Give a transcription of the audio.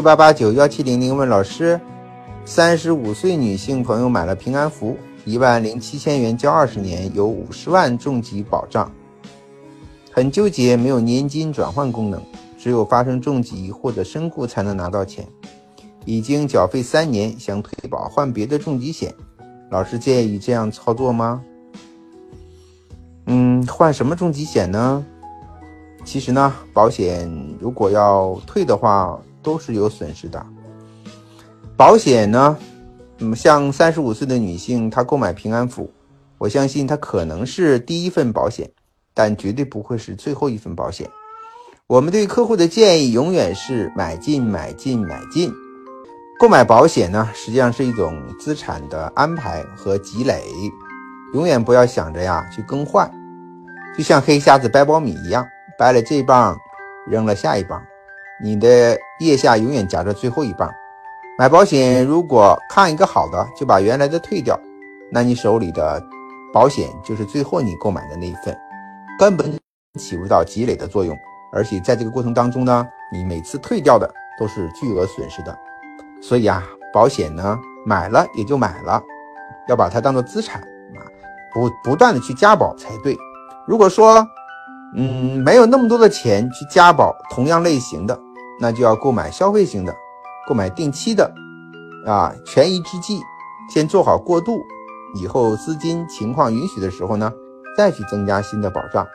八八九幺七零零问老师：三十五岁女性朋友买了平安符，一万零七千元交二十年，有五十万重疾保障，很纠结，没有年金转换功能，只有发生重疾或者身故才能拿到钱。已经缴费三年，想退保换别的重疾险，老师建议这样操作吗？嗯，换什么重疾险呢？其实呢，保险如果要退的话。都是有损失的。保险呢，嗯，像三十五岁的女性，她购买平安符，我相信她可能是第一份保险，但绝对不会是最后一份保险。我们对客户的建议永远是买进、买进、买进。购买保险呢，实际上是一种资产的安排和积累，永远不要想着呀去更换，就像黑瞎子掰苞米一样，掰了这棒，扔了下一棒。你的腋下永远夹着最后一棒。买保险，如果看一个好的就把原来的退掉，那你手里的保险就是最后你购买的那一份，根本起不到积累的作用。而且在这个过程当中呢，你每次退掉的都是巨额损失的。所以啊，保险呢买了也就买了，要把它当做资产啊，不不断的去加保才对。如果说嗯没有那么多的钱去加保同样类型的。那就要购买消费型的，购买定期的，啊，权宜之计，先做好过渡，以后资金情况允许的时候呢，再去增加新的保障。